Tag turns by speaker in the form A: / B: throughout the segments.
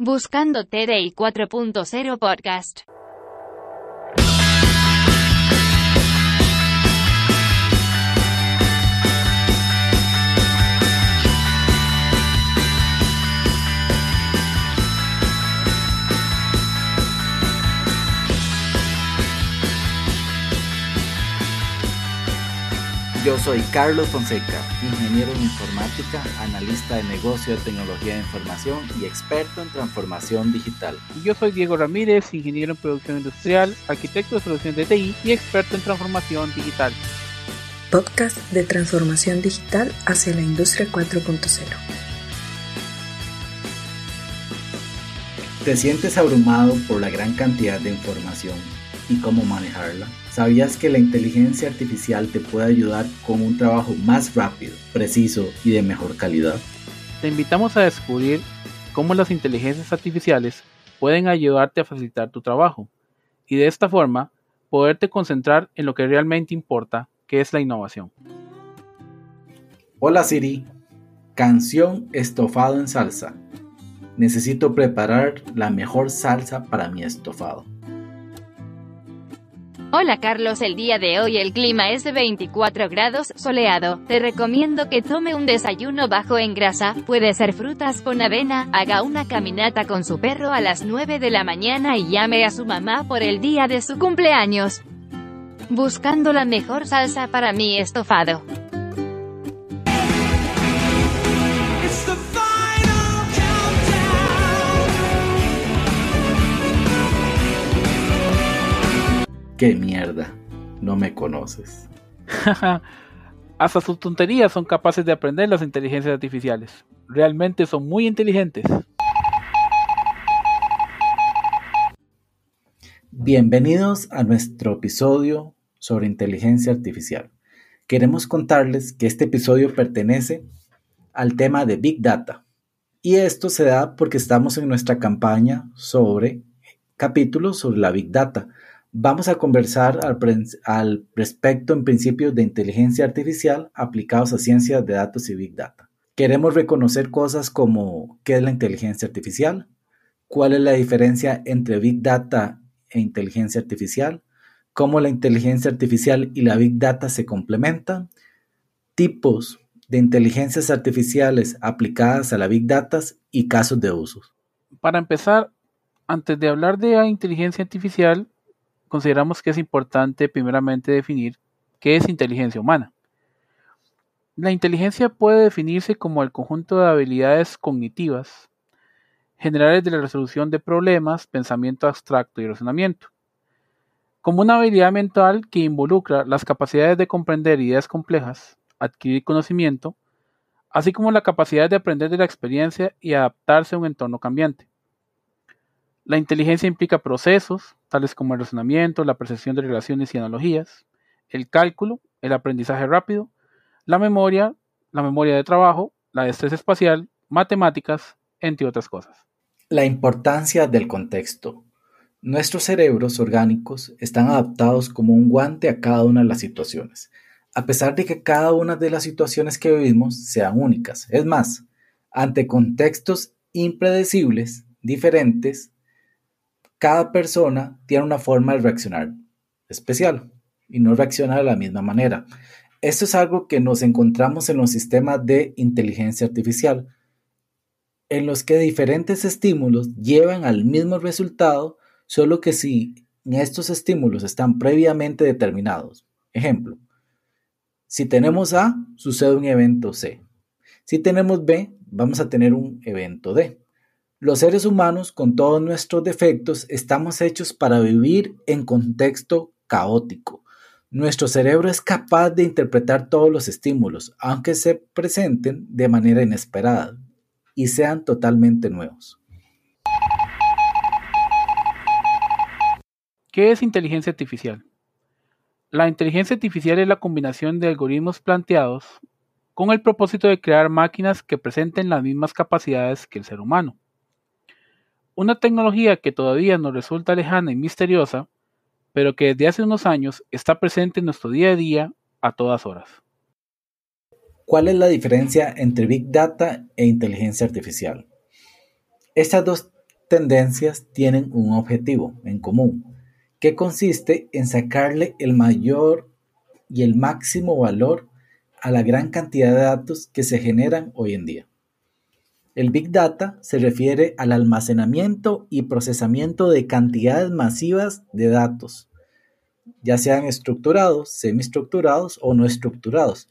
A: Buscando TDI 4.0 Podcast.
B: Yo soy Carlos Fonseca, ingeniero en informática, analista de negocio de tecnología de información y experto en transformación digital.
C: Y yo soy Diego Ramírez, ingeniero en producción industrial, arquitecto de solución de TI y experto en transformación digital.
D: Podcast de transformación digital hacia la industria 4.0.
B: ¿Te sientes abrumado por la gran cantidad de información y cómo manejarla? ¿Sabías que la inteligencia artificial te puede ayudar con un trabajo más rápido, preciso y de mejor calidad?
C: Te invitamos a descubrir cómo las inteligencias artificiales pueden ayudarte a facilitar tu trabajo y de esta forma poderte concentrar en lo que realmente importa, que es la innovación.
B: Hola Siri, canción estofado en salsa. Necesito preparar la mejor salsa para mi estofado.
A: Hola Carlos, el día de hoy el clima es de 24 grados soleado. Te recomiendo que tome un desayuno bajo en grasa, puede ser frutas con avena, haga una caminata con su perro a las 9 de la mañana y llame a su mamá por el día de su cumpleaños. Buscando la mejor salsa para mi estofado.
B: ¡Qué mierda! No me conoces.
C: Hasta sus tonterías son capaces de aprender las inteligencias artificiales. Realmente son muy inteligentes.
B: Bienvenidos a nuestro episodio sobre inteligencia artificial. Queremos contarles que este episodio pertenece al tema de Big Data. Y esto se da porque estamos en nuestra campaña sobre capítulos sobre la Big Data Vamos a conversar al, respecto en principios de inteligencia artificial aplicados a ciencias de datos y big data. Queremos reconocer cosas como qué es la inteligencia artificial, cuál es la diferencia entre big data e inteligencia artificial, cómo la inteligencia artificial y la big data se complementan, tipos de inteligencias artificiales aplicadas a la big data y casos de uso.
C: Para empezar, antes de hablar de inteligencia artificial, consideramos que es importante primeramente definir qué es inteligencia humana. La inteligencia puede definirse como el conjunto de habilidades cognitivas generales de la resolución de problemas, pensamiento abstracto y razonamiento, como una habilidad mental que involucra las capacidades de comprender ideas complejas, adquirir conocimiento, así como la capacidad de aprender de la experiencia y adaptarse a un entorno cambiante. La inteligencia implica procesos, tales como el razonamiento, la percepción de relaciones y analogías, el cálculo, el aprendizaje rápido, la memoria, la memoria de trabajo, la destreza espacial, matemáticas, entre otras cosas.
B: La importancia del contexto. Nuestros cerebros orgánicos están adaptados como un guante a cada una de las situaciones, a pesar de que cada una de las situaciones que vivimos sean únicas. Es más, ante contextos impredecibles, diferentes, cada persona tiene una forma de reaccionar especial y no reacciona de la misma manera. Esto es algo que nos encontramos en los sistemas de inteligencia artificial, en los que diferentes estímulos llevan al mismo resultado, solo que si estos estímulos están previamente determinados. Ejemplo, si tenemos A, sucede un evento C. Si tenemos B, vamos a tener un evento D. Los seres humanos, con todos nuestros defectos, estamos hechos para vivir en contexto caótico. Nuestro cerebro es capaz de interpretar todos los estímulos, aunque se presenten de manera inesperada y sean totalmente nuevos.
C: ¿Qué es inteligencia artificial? La inteligencia artificial es la combinación de algoritmos planteados con el propósito de crear máquinas que presenten las mismas capacidades que el ser humano. Una tecnología que todavía nos resulta lejana y misteriosa, pero que desde hace unos años está presente en nuestro día a día a todas horas.
B: ¿Cuál es la diferencia entre Big Data e inteligencia artificial? Estas dos tendencias tienen un objetivo en común, que consiste en sacarle el mayor y el máximo valor a la gran cantidad de datos que se generan hoy en día. El Big Data se refiere al almacenamiento y procesamiento de cantidades masivas de datos, ya sean estructurados, semiestructurados o no estructurados,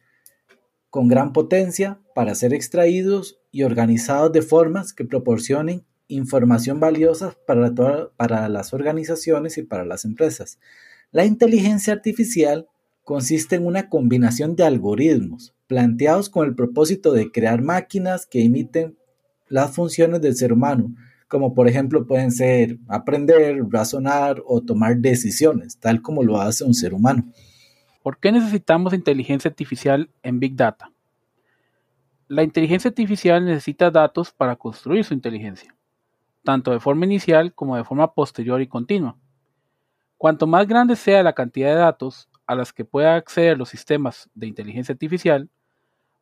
B: con gran potencia para ser extraídos y organizados de formas que proporcionen información valiosa para, para las organizaciones y para las empresas. La inteligencia artificial consiste en una combinación de algoritmos planteados con el propósito de crear máquinas que imiten las funciones del ser humano, como por ejemplo pueden ser aprender, razonar o tomar decisiones, tal como lo hace un ser humano.
C: ¿Por qué necesitamos inteligencia artificial en Big Data? La inteligencia artificial necesita datos para construir su inteligencia tanto de forma inicial como de forma posterior y continua. Cuanto más grande sea la cantidad de datos a las que pueda acceder los sistemas de inteligencia artificial,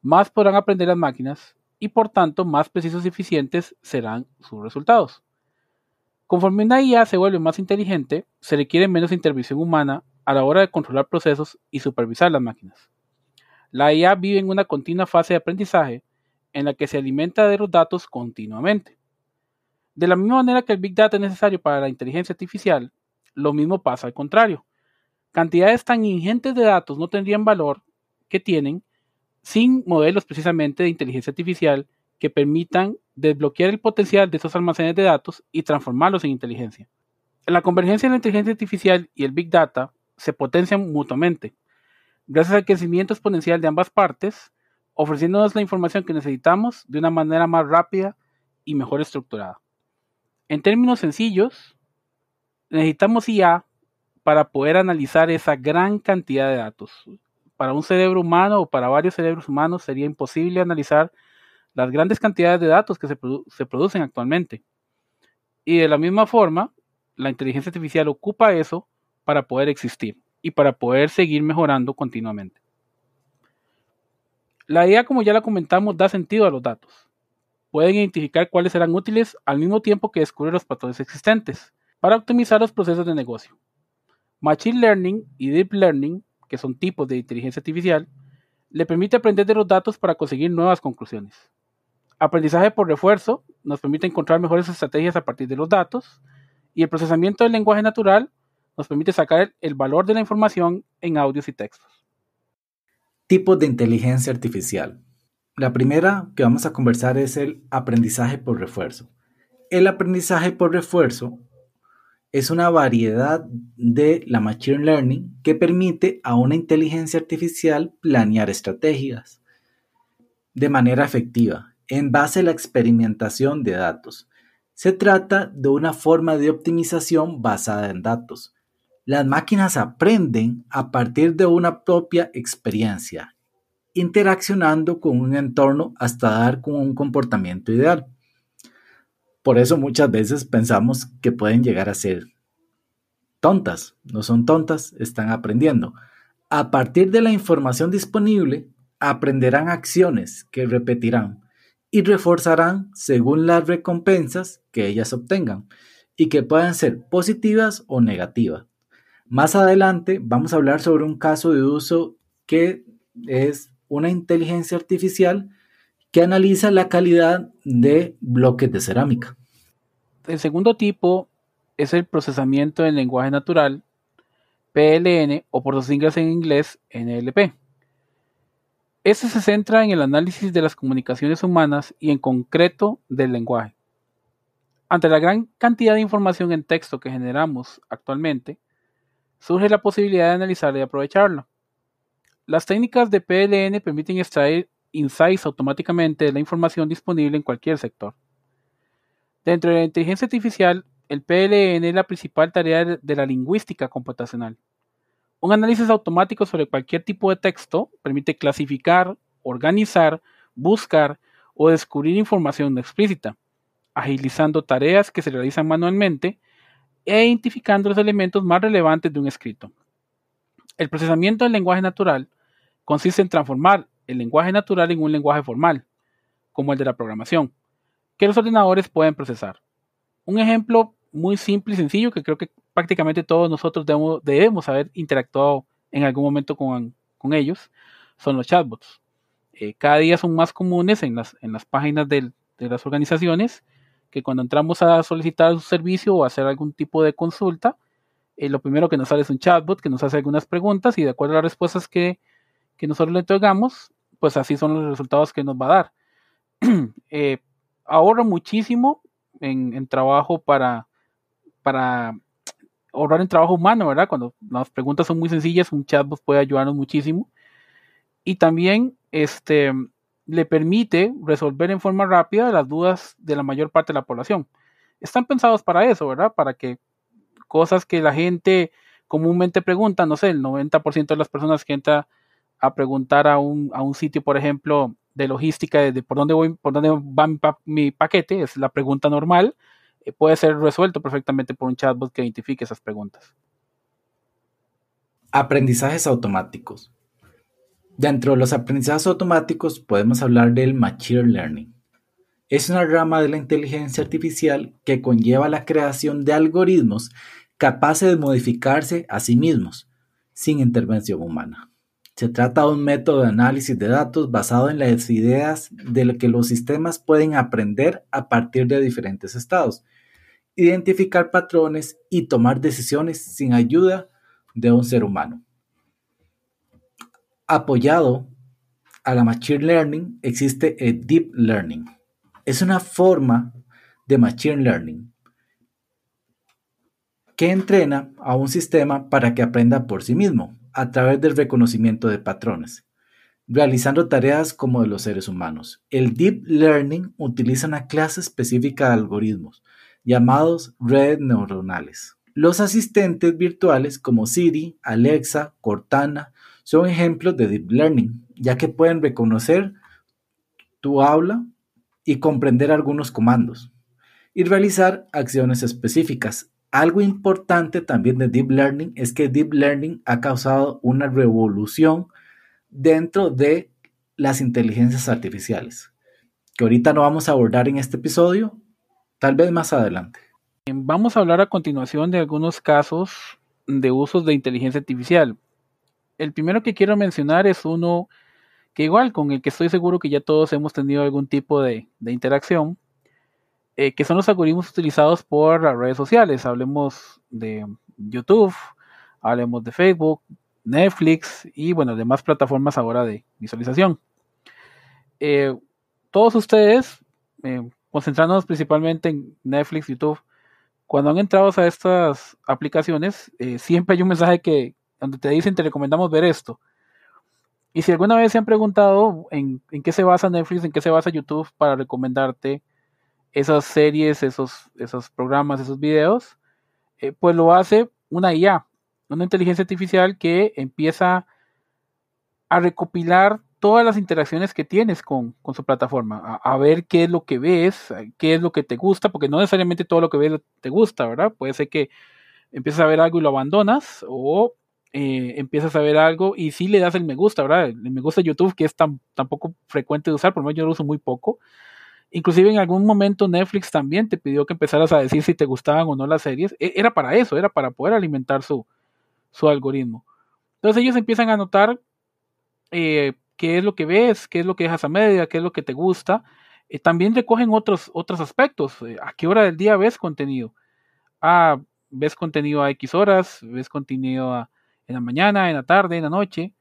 C: más podrán aprender las máquinas y por tanto más precisos y eficientes serán sus resultados. Conforme una IA se vuelve más inteligente, se requiere menos intervención humana a la hora de controlar procesos y supervisar las máquinas. La IA vive en una continua fase de aprendizaje en la que se alimenta de los datos continuamente. De la misma manera que el Big Data es necesario para la inteligencia artificial, lo mismo pasa al contrario. Cantidades tan ingentes de datos no tendrían valor que tienen sin modelos precisamente de inteligencia artificial que permitan desbloquear el potencial de esos almacenes de datos y transformarlos en inteligencia. La convergencia de la inteligencia artificial y el Big Data se potencian mutuamente, gracias al crecimiento exponencial de ambas partes, ofreciéndonos la información que necesitamos de una manera más rápida y mejor estructurada. En términos sencillos, necesitamos IA para poder analizar esa gran cantidad de datos. Para un cerebro humano o para varios cerebros humanos sería imposible analizar las grandes cantidades de datos que se, producen actualmente. Y de la misma forma, la inteligencia artificial ocupa eso para poder existir y para poder seguir mejorando continuamente. La IA, como ya la comentamos, da sentido a los datos pueden identificar cuáles serán útiles al mismo tiempo que descubrir los patrones existentes para optimizar los procesos de negocio. Machine Learning y Deep Learning, que son tipos de inteligencia artificial, le permite aprender de los datos para conseguir nuevas conclusiones. Aprendizaje por refuerzo nos permite encontrar mejores estrategias a partir de los datos y el procesamiento del lenguaje natural nos permite sacar el valor de la información en audios y textos.
B: Tipos de inteligencia artificial. La primera que vamos a conversar es el aprendizaje por refuerzo. El aprendizaje por refuerzo es una variedad de la Machine Learning que permite a una inteligencia artificial planear estrategias de manera efectiva en base a la experimentación de datos. Se trata de una forma de optimización basada en datos. Las máquinas aprenden a partir de una propia experiencia interaccionando con un entorno hasta dar con un comportamiento ideal. Por eso muchas veces pensamos que pueden llegar a ser tontas. No son tontas, están aprendiendo. A partir de la información disponible, aprenderán acciones que repetirán y reforzarán según las recompensas que ellas obtengan y que puedan ser positivas o negativas. Más adelante vamos a hablar sobre un caso de uso que es una inteligencia artificial que analiza la calidad de bloques de cerámica.
C: El segundo tipo es el procesamiento del lenguaje natural, PLN o por sus siglas en inglés NLP. Este se centra en el análisis de las comunicaciones humanas y en concreto del lenguaje. Ante la gran cantidad de información en texto que generamos actualmente, surge la posibilidad de analizarla y aprovecharla. Las técnicas de PLN permiten extraer insights automáticamente de la información disponible en cualquier sector. Dentro de la inteligencia artificial, el PLN es la principal tarea de la lingüística computacional. Un análisis automático sobre cualquier tipo de texto permite clasificar, organizar, buscar o descubrir información explícita, agilizando tareas que se realizan manualmente e identificando los elementos más relevantes de un escrito. El procesamiento del lenguaje natural consiste en transformar el lenguaje natural en un lenguaje formal, como el de la programación, que los ordenadores pueden procesar. un ejemplo muy simple y sencillo que creo que prácticamente todos nosotros debemos, haber interactuado en algún momento con, ellos son los chatbots. Eh, cada día son más comunes en las, en las páginas de las organizaciones que cuando entramos a solicitar un servicio o hacer algún tipo de consulta, eh, lo primero que nos sale es un chatbot que nos hace algunas preguntas y de acuerdo a las respuestas que, nosotros le entregamos, pues así son los resultados que nos va a dar. eh, ahorra muchísimo en, trabajo para, para ahorrar en trabajo humano, ¿verdad? Cuando las preguntas son muy sencillas, un chatbot puede ayudarnos muchísimo. Y también este, le permite resolver en forma rápida las dudas de la mayor parte de la población. Están pensados para eso, ¿verdad? Para que cosas que la gente comúnmente pregunta, no sé, el 90% de las personas que entra a preguntar a un, a un sitio, por ejemplo, de logística, de, por dónde voy, por dónde va mi, paquete, es la pregunta normal, eh, puede ser resuelto perfectamente por un chatbot que identifique esas preguntas.
B: Aprendizajes automáticos. Dentro de los aprendizajes automáticos podemos hablar del Machine Learning. Es una rama de la inteligencia artificial que conlleva la creación de algoritmos capaces de modificarse a sí mismos, sin intervención humana. Se trata de un método de análisis de datos basado en las ideas de lo que los sistemas pueden aprender a partir de diferentes estados, identificar patrones y tomar decisiones sin ayuda de un ser humano. Apoyado a la Machine Learning existe el Deep Learning. Es una forma de Machine Learning que entrena a un sistema para que aprenda por sí mismo a través del reconocimiento de patrones, realizando tareas como de los seres humanos. El Deep Learning utiliza una clase específica de algoritmos llamados redes neuronales. Los asistentes virtuales como Siri, Alexa, Cortana, son ejemplos de Deep Learning, ya que pueden reconocer tu habla y comprender algunos comandos y realizar acciones específicas. Algo importante también de Deep Learning es que Deep Learning ha causado una revolución dentro de las inteligencias artificiales, que ahorita no vamos a abordar en este episodio, tal vez más adelante.
C: Vamos a hablar a continuación de algunos casos de usos de inteligencia artificial el primero que quiero mencionar es uno que igual, con el que estoy seguro que ya todos hemos tenido algún tipo de, interacción, eh, que son los algoritmos utilizados por las redes sociales. Hablemos de YouTube, hablemos de Facebook, Netflix y bueno, demás plataformas ahora de visualización. Eh, todos ustedes, eh, concentrándonos principalmente en Netflix, YouTube, cuando han entrado a estas aplicaciones, siempre hay un mensaje que, donde te dicen te recomendamos ver esto. Y si alguna vez se han preguntado en, qué se basa Netflix, en qué se basa YouTube para recomendarte esas series, esos, esos programas, esos videos, eh, pues lo hace una IA, una inteligencia artificial que empieza a recopilar todas las interacciones que tienes con, su plataforma, a, ver qué es lo que ves, qué es lo que te gusta, porque no necesariamente todo lo que ves te gusta, ¿verdad? Puede ser que empieces a ver algo y lo abandonas, o eh, empiezas a ver algo y si le das el me gusta, ¿verdad? El me gusta YouTube, que es tan, poco frecuente de usar, por lo menos yo lo uso muy poco. Inclusive en algún momento Netflix también te pidió que empezaras a decir si te gustaban o no las series. E, era para eso, era para poder alimentar su, su algoritmo. Entonces ellos empiezan a notar eh, qué es lo que ves, qué es lo que dejas a media, qué es lo que te gusta. Eh, también recogen otros, otros aspectos. ¿A qué hora del día ves contenido? Ah, ves contenido a X horas, ves contenido a, en la mañana, en la tarde, en la noche.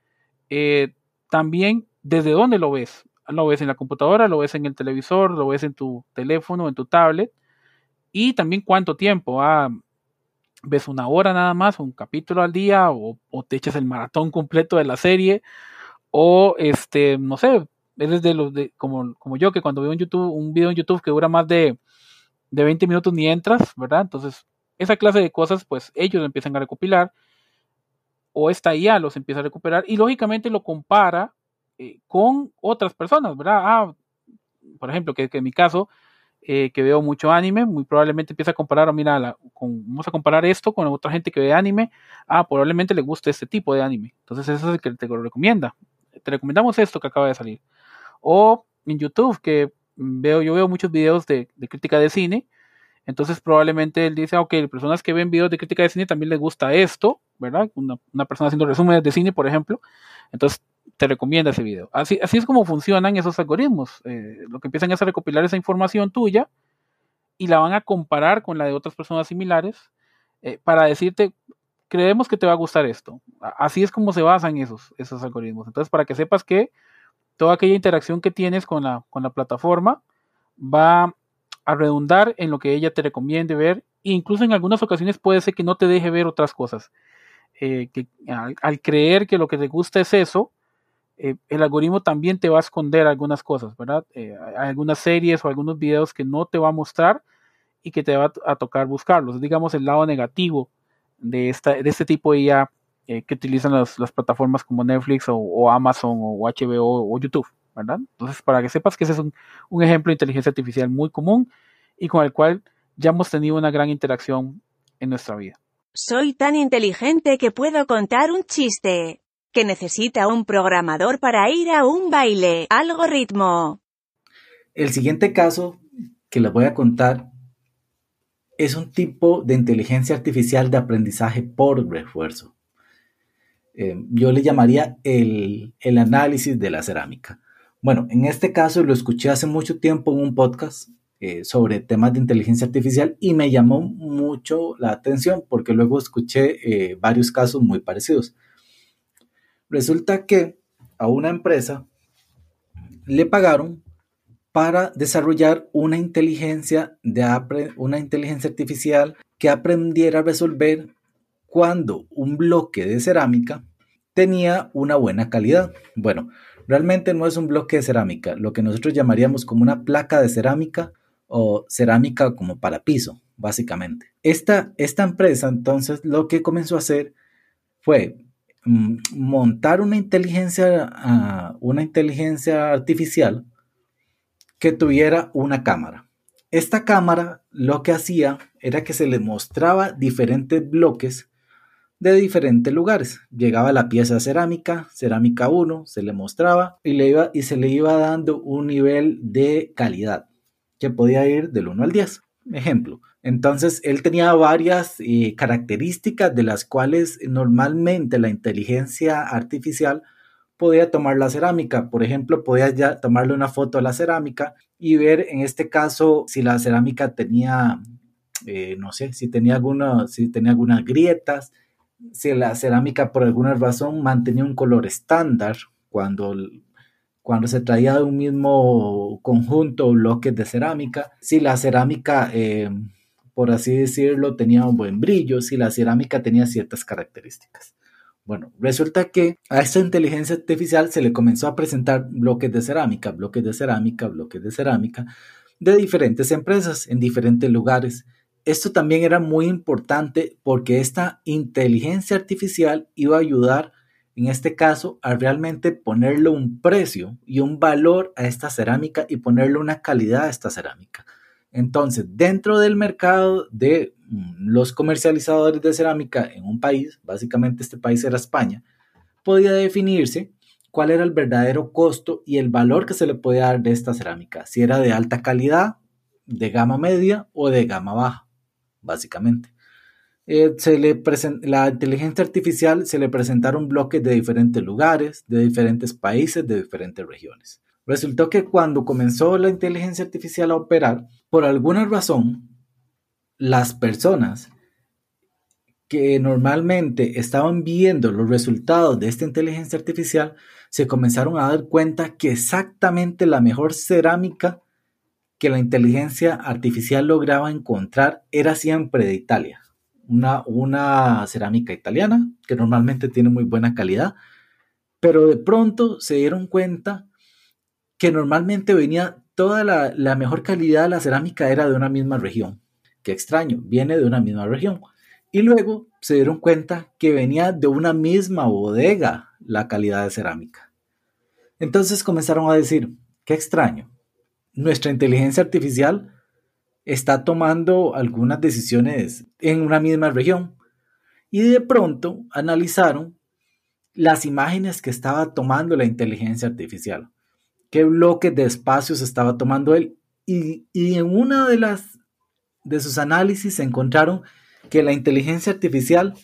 C: Eh, también desde dónde lo ves. Lo ves en la computadora, lo ves en el televisor, lo ves en tu teléfono, en tu tablet. Y también cuánto tiempo. Ah, ves una hora nada más, un capítulo al día, o, te echas el maratón completo de la serie, o este, no sé, eres de los de, como, como yo, que cuando veo un YouTube, un video en YouTube que dura más de, de 20 minutos ni entras, ¿verdad? Entonces, esa clase de cosas, pues ellos empiezan a recopilar o esta IA los empieza a recuperar y lógicamente lo compara eh, con otras personas, ¿verdad? Ah, por ejemplo, que, en mi caso, eh, que veo mucho anime, muy probablemente empieza a comparar, mira, vamos a comparar esto con otra gente que ve anime, ah, probablemente le guste este tipo de anime. Entonces eso es el que te lo recomienda. Te recomendamos esto que acaba de salir. O en YouTube, que veo, yo veo muchos videos de, crítica de cine, Entonces probablemente él dice, ok, personas que ven videos de crítica de cine también les gusta esto, ¿verdad? Una, persona haciendo resúmenes de cine, por ejemplo. Entonces te recomienda ese video. Así, es como funcionan esos algoritmos. Eh, lo que empiezan es a recopilar esa información tuya y la van a comparar con la de otras personas similares eh, para decirte, creemos que te va a gustar esto. Así es como se basan esos, esos algoritmos. Entonces, para que sepas que toda aquella interacción que tienes con la, con la plataforma va a redundar en lo que ella te recomiende ver. E incluso en algunas ocasiones puede ser que no te deje ver otras cosas. Eh, que al, creer que lo que te gusta es eso, eh, el algoritmo también te va a esconder algunas cosas, ¿verdad? Eh, algunas series o algunos videos que no te va a mostrar y que te va a, tocar buscarlos. Digamos el lado negativo de, esta, de este tipo de IA que utilizan las, plataformas como Netflix o, Amazon o HBO o YouTube. ¿verdad? Entonces, para que sepas que ese es un, ejemplo de inteligencia artificial muy común y con el cual ya hemos tenido una gran interacción en nuestra vida.
E: Soy tan inteligente que puedo contar un chiste. Que necesita un programador para ir a un baile. Algoritmo.
B: El siguiente caso que les voy a contar es un tipo de inteligencia artificial de aprendizaje por refuerzo. Eh, yo le llamaría el, el análisis de la cerámica. Bueno, en este caso lo escuché hace mucho tiempo en un podcast eh, sobre temas de inteligencia artificial y me llamó mucho la atención porque luego escuché eh, varios casos muy parecidos. Resulta que a una empresa le pagaron para desarrollar una inteligencia, de una inteligencia artificial que aprendiera a resolver cuando un bloque de cerámica tenía una buena calidad. Bueno, Realmente no es un bloque de cerámica, lo que nosotros llamaríamos como una placa de cerámica o cerámica como para piso, básicamente. Esta, esta empresa entonces lo que comenzó a hacer fue montar una inteligencia, ah, una inteligencia artificial que tuviera una cámara. Esta cámara lo que hacía era que se le mostraba diferentes bloques de diferentes lugares. Llegaba la pieza cerámica, cerámica 1, se le mostraba y, le iba, y se le iba dando un nivel de calidad que podía ir del 1 al 10. Ejemplo, entonces él tenía varias eh, características de las cuales normalmente la inteligencia artificial podía tomar la cerámica. Por ejemplo, podía ya tomarle una foto a la cerámica y ver en este caso si la cerámica tenía, eh, no sé, si tenía, alguna, si tenía algunas grietas, si la cerámica por alguna razón mantenía un color estándar cuando, cuando se traía de un mismo conjunto o bloques de cerámica, si la cerámica, eh, por así decirlo, tenía un buen brillo, si la cerámica tenía ciertas características. Bueno, resulta que a esta inteligencia artificial se le comenzó a presentar bloques de cerámica, bloques de cerámica, bloques de cerámica de diferentes empresas en diferentes lugares esto también era muy importante porque esta inteligencia artificial iba a ayudar, en este caso, a realmente ponerle un precio y un valor a esta cerámica y ponerle una calidad a esta cerámica. Entonces, dentro del mercado de mm, los comercializadores de cerámica en un país, básicamente este país era España, podía definirse cuál era el verdadero costo y el valor que se le podía dar de esta cerámica, si era de alta calidad, de gama media o de gama baja básicamente. Eh, se le la inteligencia artificial se le presentaron bloques de diferentes lugares, de diferentes países, de diferentes regiones. Resultó que cuando comenzó la inteligencia artificial a operar, por alguna razón, las personas que normalmente estaban viendo los resultados de esta inteligencia artificial se comenzaron a dar cuenta que exactamente la mejor cerámica que la inteligencia artificial lograba encontrar era siempre de Italia. Una, una cerámica italiana que normalmente tiene muy buena calidad, pero de pronto se dieron cuenta que normalmente venía toda la, la mejor calidad de la cerámica era de una misma región. Qué extraño, viene de una misma región. Y luego se dieron cuenta que venía de una misma bodega la calidad de cerámica. Entonces comenzaron a decir, qué extraño, nuestra inteligencia artificial está tomando algunas decisiones en una misma región. Y de pronto analizaron las imágenes que estaba tomando la inteligencia artificial, qué bloques de espacios estaba tomando él. Y, en una de las de sus análisis encontraron que la inteligencia artificial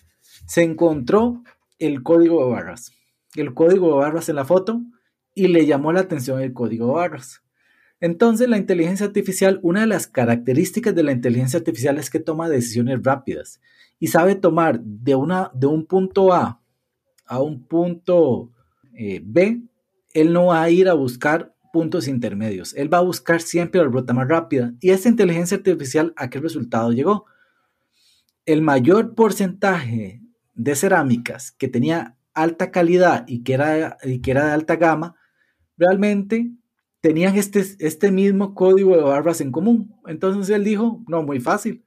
B: se encontró el código de barras, el código de barras en la foto y le llamó la atención el código de barras. Entonces, la inteligencia artificial, una de las características de la inteligencia artificial es que toma decisiones rápidas y sabe tomar de, una, de un punto A a un punto eh, B, él no va a ir a buscar puntos intermedios, él va a buscar siempre la ruta más rápida. Y esta inteligencia artificial, ¿a qué resultado llegó? El mayor porcentaje de cerámicas que tenía alta calidad y que era, y que era de alta gama, realmente tenían este, este mismo código de barras en común. Entonces él dijo, no, muy fácil.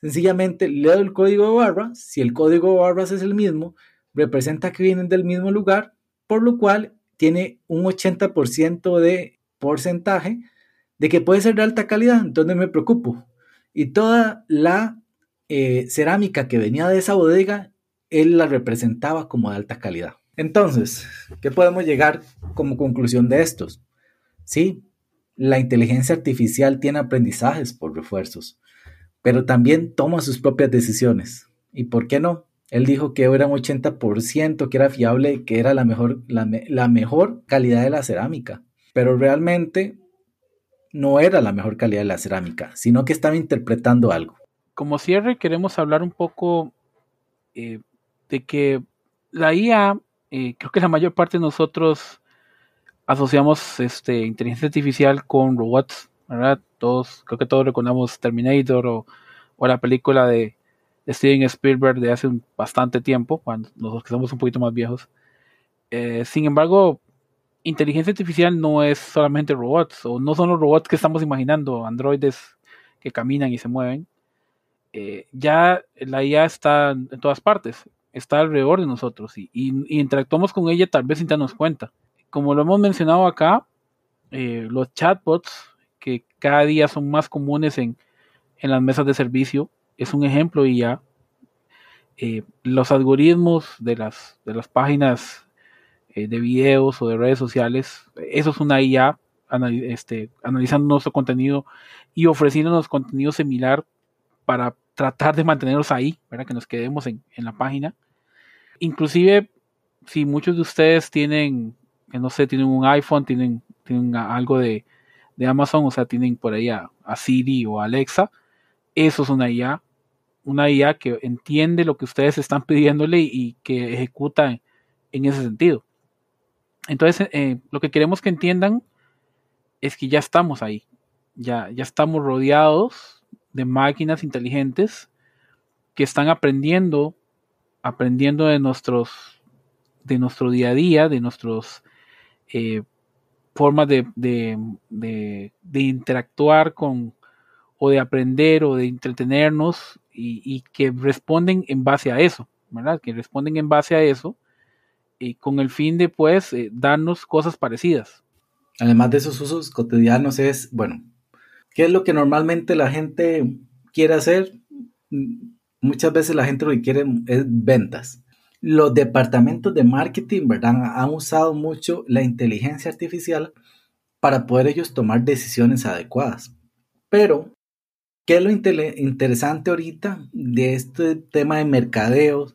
B: Sencillamente leo el código de barras, si el código de barras es el mismo, representa que vienen del mismo lugar, por lo cual tiene un 80% de porcentaje de que puede ser de alta calidad, entonces me preocupo. Y toda la eh, cerámica que venía de esa bodega, él la representaba como de alta calidad. Entonces, ¿qué podemos llegar como conclusión de estos? Sí, la inteligencia artificial tiene aprendizajes por refuerzos, pero también toma sus propias decisiones. ¿Y por qué no? Él dijo que era un 80%, que era fiable, que era la mejor, la mejor calidad de la cerámica, pero realmente no era la mejor calidad de la cerámica, sino que estaba interpretando algo.
C: Como cierre, queremos hablar un poco eh, de que la IA, eh, creo que la mayor parte de nosotros asociamos este, inteligencia artificial con robots, ¿verdad? Todos, creo que todos recordamos Terminator o, la película de, Steven Spielberg de hace bastante tiempo, cuando los que somos un poquito más viejos. Eh, sin embargo, inteligencia artificial no es solamente robots, o no son los robots que estamos imaginando, androides que caminan y se mueven. Eh, ya la IA está en todas partes, está alrededor de nosotros y, y interactuamos con ella tal vez sin darnos cuenta como lo hemos mencionado acá, eh, los chatbots, que cada día son más comunes en, las mesas de servicio, es un ejemplo y ya. Eh, los algoritmos de las, de las páginas eh, de videos o de redes sociales, eso es una IA este, analizando nuestro contenido y ofreciéndonos contenido similar para tratar de mantenernos ahí, para que nos quedemos en, en la página. Inclusive, si muchos de ustedes tienen no sé, tienen un iPhone, tienen, tienen algo de, Amazon, o sea, tienen por ahí a, Siri o Alexa, eso es una IA, una IA que entiende lo que ustedes están pidiéndole y, que ejecuta en, ese sentido. Entonces, eh, lo que queremos que entiendan es que ya estamos ahí, ya, ya estamos rodeados de máquinas inteligentes que están aprendiendo, aprendiendo de nuestros, de nuestro día a día, de nuestros eh, formas de, de, interactuar con o de aprender o de entretenernos y, que responden en base a eso, ¿verdad? Que responden en base a eso y con el fin de pues eh, darnos cosas parecidas.
B: Además de esos usos cotidianos es, bueno, ¿qué es lo que normalmente la gente quiere hacer? Muchas veces la gente lo que quiere es ventas los departamentos de marketing, ¿verdad? Han usado mucho la inteligencia artificial para poder ellos tomar decisiones adecuadas. Pero, ¿qué es lo interesante ahorita de este tema de mercadeo?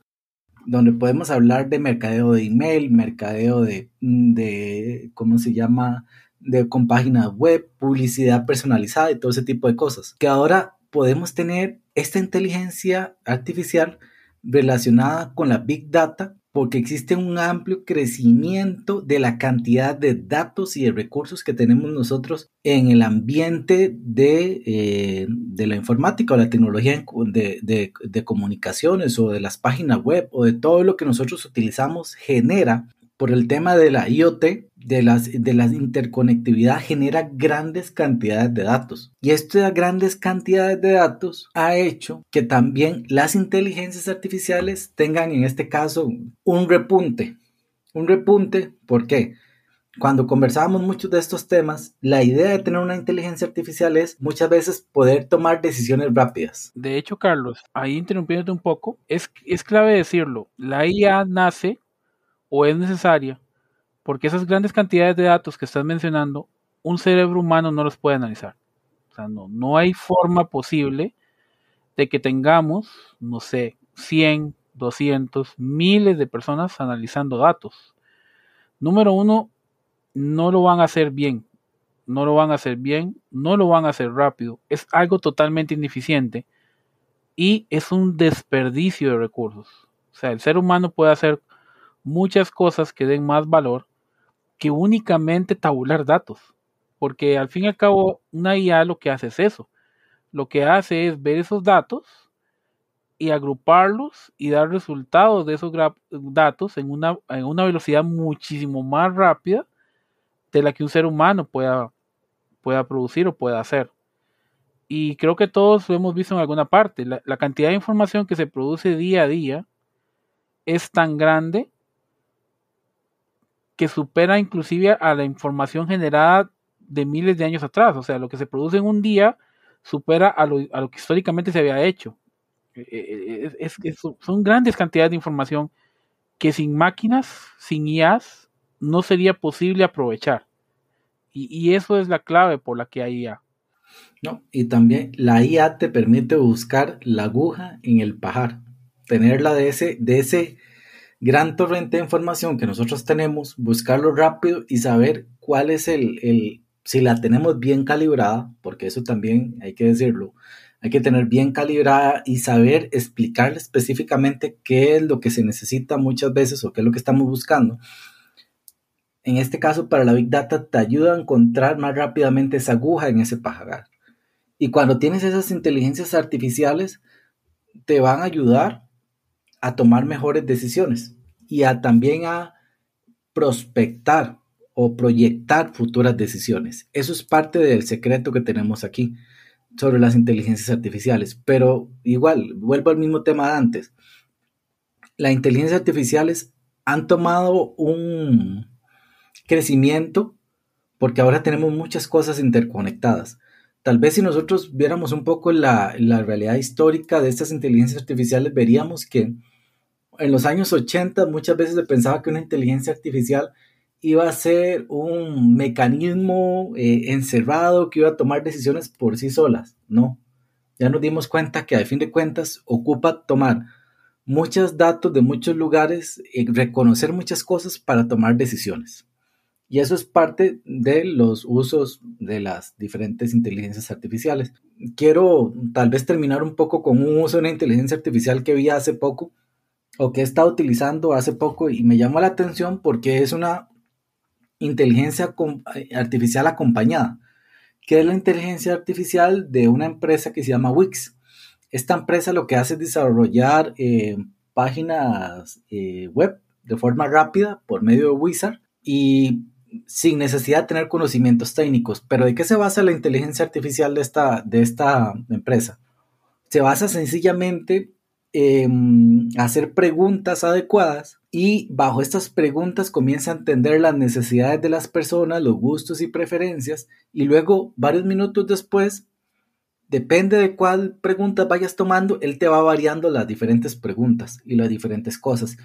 B: Donde podemos hablar de mercadeo de email, mercadeo de, de ¿cómo se llama? De con páginas web, publicidad personalizada y todo ese tipo de cosas. Que ahora podemos tener esta inteligencia artificial relacionada con la Big Data porque existe un amplio crecimiento de la cantidad de datos y de recursos que tenemos nosotros en el ambiente de, eh, la informática o la tecnología de, de, comunicaciones o de las páginas web o de todo lo que nosotros utilizamos genera por el tema de la IoT, de las, de interconectividad, genera grandes cantidades de datos. Y estas grandes cantidades de datos ha hecho que también las inteligencias artificiales tengan en este caso un repunte. Un repunte, ¿por qué? Cuando conversábamos muchos de estos temas, la idea de tener una inteligencia artificial es muchas veces poder tomar decisiones rápidas.
C: De hecho, Carlos, ahí interrumpiéndote un poco, es, es clave decirlo, la IA nace o es necesaria, porque esas grandes cantidades de datos que estás mencionando, un cerebro humano no los puede analizar. O sea, no, no hay forma posible de que tengamos, no sé, 100, 200, miles de personas analizando datos. Número uno, no lo van a hacer bien, no lo van a hacer bien, no lo van a hacer rápido, es algo totalmente ineficiente y es un desperdicio de recursos. O sea, el ser humano puede hacer muchas cosas que den más valor que únicamente tabular datos, porque al fin y al cabo una IA lo que hace es eso, lo que hace es ver esos datos y agruparlos y dar resultados de esos datos en una, en una velocidad muchísimo más rápida de la que un ser humano pueda, pueda producir o pueda hacer. Y creo que todos lo hemos visto en alguna parte. La, la cantidad de información que se produce día a día es tan grande que supera inclusive a la información generada de miles de años atrás. O sea, lo que se produce en un día supera a lo, a lo que históricamente se había hecho. Eh, eh, es, son grandes cantidades de información que sin máquinas, sin IAs, no sería posible aprovechar. Y, eso es la clave por la que hay IA.
B: No, y también la IA te permite buscar la aguja en el pajar, tenerla de ese, de ese gran torrente de información que nosotros tenemos, buscarlo rápido y saber cuál es el, el si la tenemos bien calibrada, porque eso también hay que decirlo, hay que tener bien calibrada y saber explicar específicamente qué es lo que se necesita muchas veces o qué es lo que estamos buscando. En este caso, para la Big Data, te ayuda a encontrar más rápidamente esa aguja en ese pajar. Y cuando tienes esas inteligencias artificiales, te van a ayudar a tomar mejores decisiones y a también a prospectar o proyectar futuras decisiones. Eso es parte del secreto que tenemos aquí sobre las inteligencias artificiales. Pero igual, vuelvo al mismo tema de antes. Las inteligencias artificiales han tomado un crecimiento porque ahora tenemos muchas cosas interconectadas. Tal vez si nosotros viéramos un poco la, la realidad histórica de estas inteligencias artificiales, veríamos que en los años 80 muchas veces se pensaba que una inteligencia artificial iba a ser un mecanismo eh, encerrado que iba a tomar decisiones por sí solas. No, ya nos dimos cuenta que a fin de cuentas ocupa tomar muchos datos de muchos lugares y reconocer muchas cosas para tomar decisiones. Y eso es parte de los usos de las diferentes inteligencias artificiales. Quiero tal vez terminar un poco con un uso de una inteligencia artificial que vi hace poco o que he estado utilizando hace poco y me llamó la atención porque es una inteligencia eh, artificial acompañada, que es la inteligencia artificial de una empresa que se llama Wix. Esta empresa lo que hace es desarrollar eh, páginas eh, web de forma rápida por medio de Wizard y sin necesidad de tener conocimientos técnicos. Pero ¿de qué se basa la inteligencia artificial de esta, de esta empresa? Se basa sencillamente en hacer preguntas adecuadas y bajo estas preguntas comienza a entender las necesidades de las personas, los gustos y preferencias y luego varios minutos después, depende de cuál pregunta vayas tomando, él te va variando las diferentes preguntas y las diferentes cosas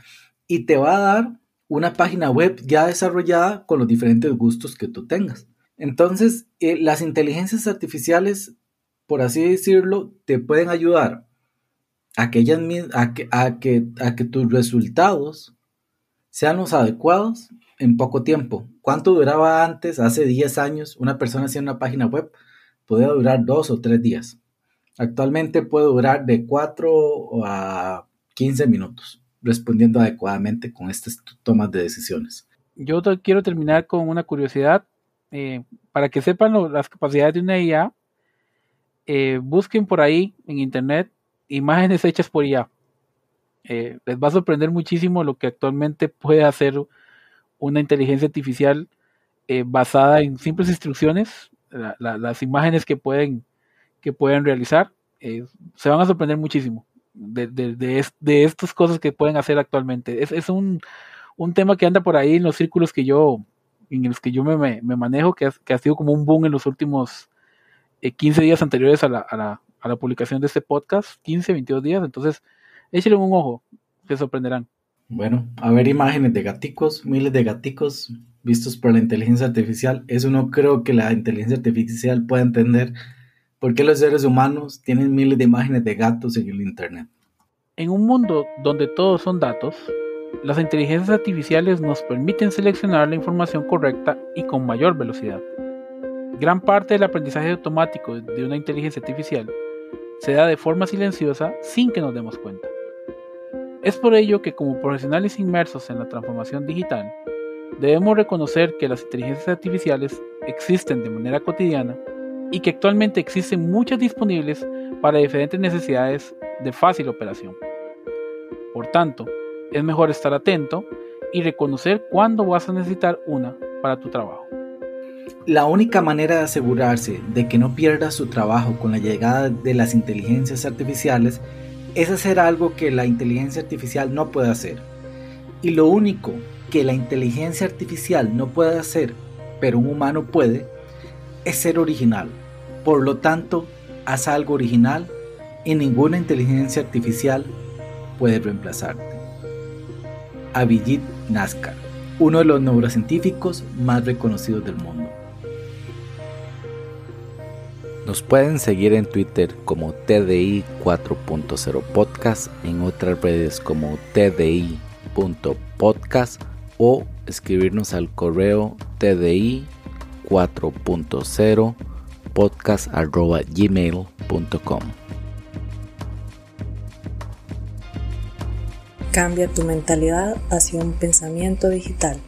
B: y te va a dar una página web ya desarrollada con los diferentes gustos que tú tengas. Entonces, eh, las inteligencias artificiales, por así decirlo, te pueden ayudar a que, tus resultados sean los adecuados en poco tiempo. ¿Cuánto duraba antes, hace 10 años, una persona haciendo una página web? Podía durar dos o tres días. Actualmente puede durar de 4 a 15 minutos, respondiendo adecuadamente con estas tomas de decisiones.
C: Yo quiero terminar con una curiosidad. Eh, para que sepan las capacidades de una IA, eh, busquen por ahí en internet imágenes hechas por IA. Eh, les va a sorprender muchísimo lo que actualmente puede hacer una inteligencia artificial eh, basada en simples instrucciones, las imágenes que pueden, que pueden realizar, eh, se van a sorprender muchísimo de, de, estas cosas que pueden hacer actualmente. Es, un, tema que anda por ahí en los círculos que yo, en los que yo me, manejo, que ha, sido como un boom en los últimos 15 días anteriores a la, a la publicación de este podcast, 15, 22 días, entonces échale un ojo, se sorprenderán.
B: Bueno, a ver imágenes de gaticos, miles de gaticos vistos por la inteligencia artificial, eso no creo que la inteligencia artificial pueda entender ¿Por qué los seres humanos tienen miles de imágenes de gatos en el Internet?
C: En un mundo donde todos son datos, las inteligencias artificiales nos permiten seleccionar la información correcta y con mayor velocidad. Gran parte del aprendizaje automático de una inteligencia artificial se da de forma silenciosa sin que nos demos cuenta. Es por ello que como profesionales inmersos en la transformación digital, debemos reconocer que las inteligencias artificiales existen de manera cotidiana y que actualmente existen muchas disponibles para diferentes necesidades de fácil operación. Por tanto, es mejor estar atento y reconocer cuándo vas a necesitar una para tu trabajo.
B: La única manera de asegurarse de que no pierdas su trabajo con la llegada de las inteligencias artificiales es hacer algo que la inteligencia artificial no puede hacer. Y lo único que la inteligencia artificial no puede hacer, pero un humano puede, es ser original. Por lo tanto, haz algo original y ninguna inteligencia artificial puede reemplazarte. Abhijit Naskar, uno de los neurocientíficos más reconocidos del mundo. Nos pueden seguir en Twitter como TDI 4.0 Podcast, en otras redes como TDI.podcast o escribirnos al correo TDI 4.0 podcast.gmail.com.
D: Cambia tu mentalidad hacia un pensamiento digital.